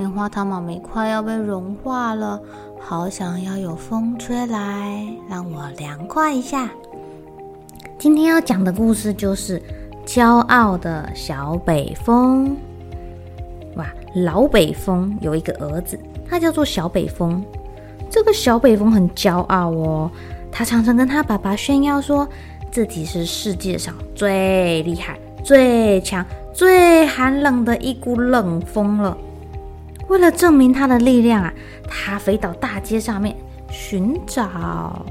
棉花糖妈咪快要被融化了，好想要有风吹来，让我凉快一下。今天要讲的故事就是骄傲的小北风。哇，老北风有一个儿子，他叫做小北风。这个小北风很骄傲哦，他常常跟他爸爸炫耀说。自己是世界上最厉害、最强、最寒冷的一股冷风了。为了证明他的力量啊，他飞到大街上面寻找，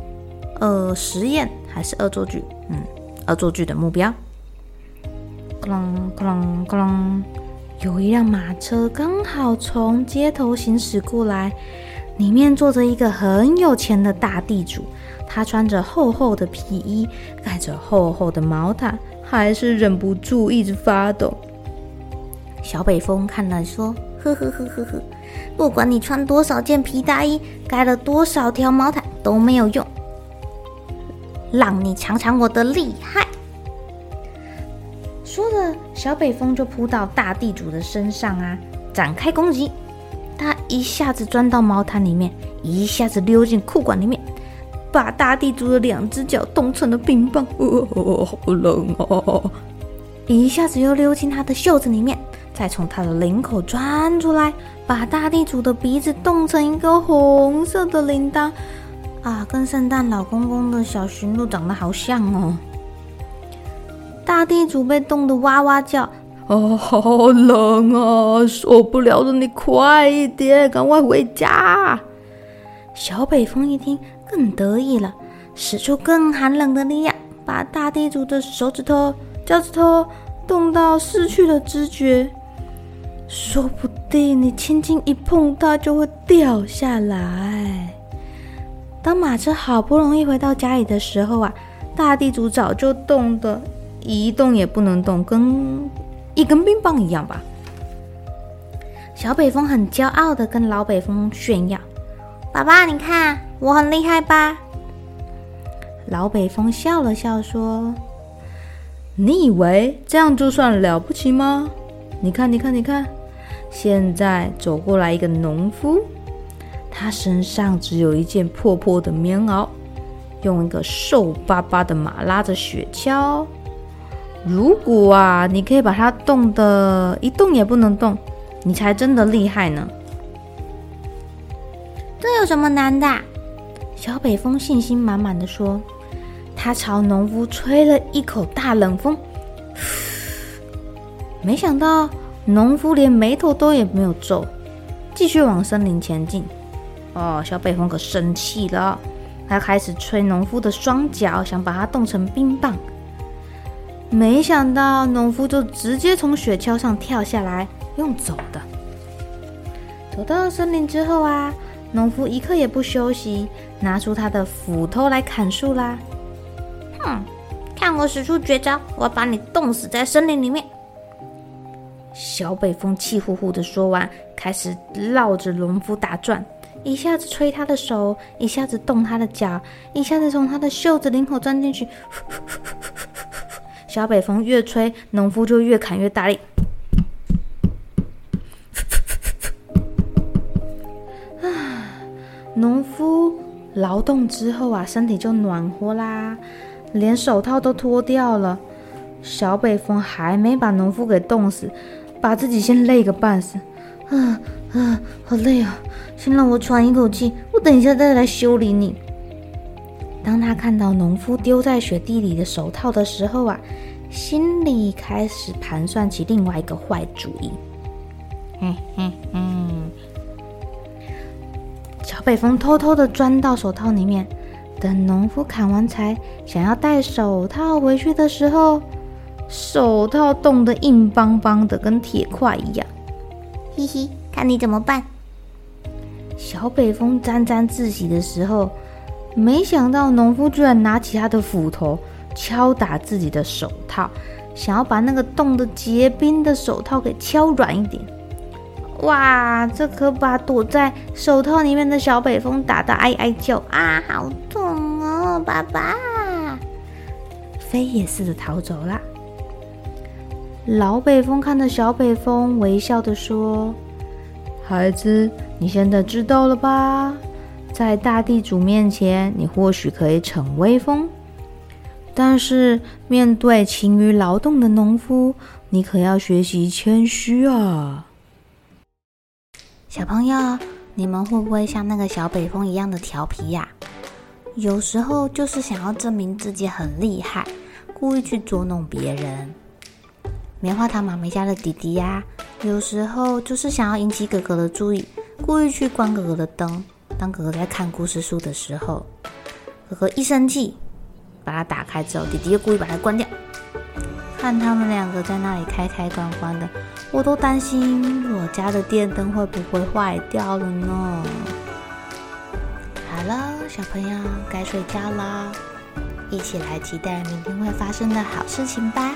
呃，实验还是恶作剧？嗯，恶作剧的目标。哐啷哐啷哐啷，有一辆马车刚好从街头行驶过来，里面坐着一个很有钱的大地主。他穿着厚厚的皮衣，盖着厚厚的毛毯，还是忍不住一直发抖。小北风看了说：“呵呵呵呵呵，不管你穿多少件皮大衣，盖了多少条毛毯都没有用，让你尝尝我的厉害。”说着，小北风就扑到大地主的身上啊，展开攻击。他一下子钻到毛毯里面，一下子溜进裤管里面。把大地主的两只脚冻成了冰棒，哦，好冷哦！一下子又溜进他的袖子里面，再从他的领口钻出来，把大地主的鼻子冻成一个红色的铃铛，啊，跟圣诞老公公的小驯鹿长得好像哦！大地主被冻得哇哇叫，哦，好冷啊，受不了了！你快一点，赶快回家！小北风一听。更得意了，使出更寒冷的力量，把大地主的手指头、脚趾头冻到失去了知觉。说不定你轻轻一碰它就会掉下来。当马车好不容易回到家里的时候啊，大地主早就冻得一动也不能动，跟一根冰棒一样吧。小北风很骄傲地跟老北风炫耀：“爸爸，你看。”我很厉害吧？老北风笑了笑说：“你以为这样就算了不起吗？你看，你看，你看，现在走过来一个农夫，他身上只有一件破破的棉袄，用一个瘦巴巴的马拉着雪橇。如果啊，你可以把它冻得一动也不能动，你才真的厉害呢。这有什么难的？”小北风信心满满的说：“他朝农夫吹了一口大冷风，没想到农夫连眉头都也没有皱，继续往森林前进。哦，小北风可生气了，他开始吹农夫的双脚，想把它冻成冰棒。没想到农夫就直接从雪橇上跳下来，用走的。走到森林之后啊。”农夫一刻也不休息，拿出他的斧头来砍树啦！哼，看我使出绝招，我把你冻死在森林里面！小北风气呼呼的说完，开始绕着农夫打转，一下子吹他的手，一下子动他的脚，一下子从他的袖子领口钻进去。小北风越吹，农夫就越砍越大力。农夫劳动之后啊，身体就暖和啦，连手套都脱掉了。小北风还没把农夫给冻死，把自己先累个半死。啊啊，好累啊！先让我喘一口气，我等一下再来修理你。当他看到农夫丢在雪地里的手套的时候啊，心里开始盘算起另外一个坏主意。嘿嘿嗯，小北风偷偷的钻到手套里面，等农夫砍完柴，想要戴手套回去的时候，手套冻得硬邦邦的，跟铁块一样。嘿嘿，看你怎么办？小北风沾沾自喜的时候，没想到农夫居然拿起他的斧头敲打自己的手套，想要把那个冻得结冰的手套给敲软一点。哇，这可把躲在手套里面的小北风打得哀哀叫啊，好痛哦，爸爸！飞也似的逃走了。老北风看着小北风，微笑的说：“孩子，你现在知道了吧？在大地主面前，你或许可以逞威风，但是面对勤于劳动的农夫，你可要学习谦虚啊。”小朋友，你们会不会像那个小北风一样的调皮呀？有时候就是想要证明自己很厉害，故意去捉弄别人。棉花糖妈咪家的弟弟呀，有时候就是想要引起哥哥的注意，故意去关哥哥的灯。当哥哥在看故事书的时候，哥哥一生气，把它打开之后，弟弟又故意把它关掉。看他们两个在那里开开关关的，我都担心我家的电灯会不会坏掉了呢？好了，小朋友该睡觉啦，一起来期待明天会发生的好事情吧。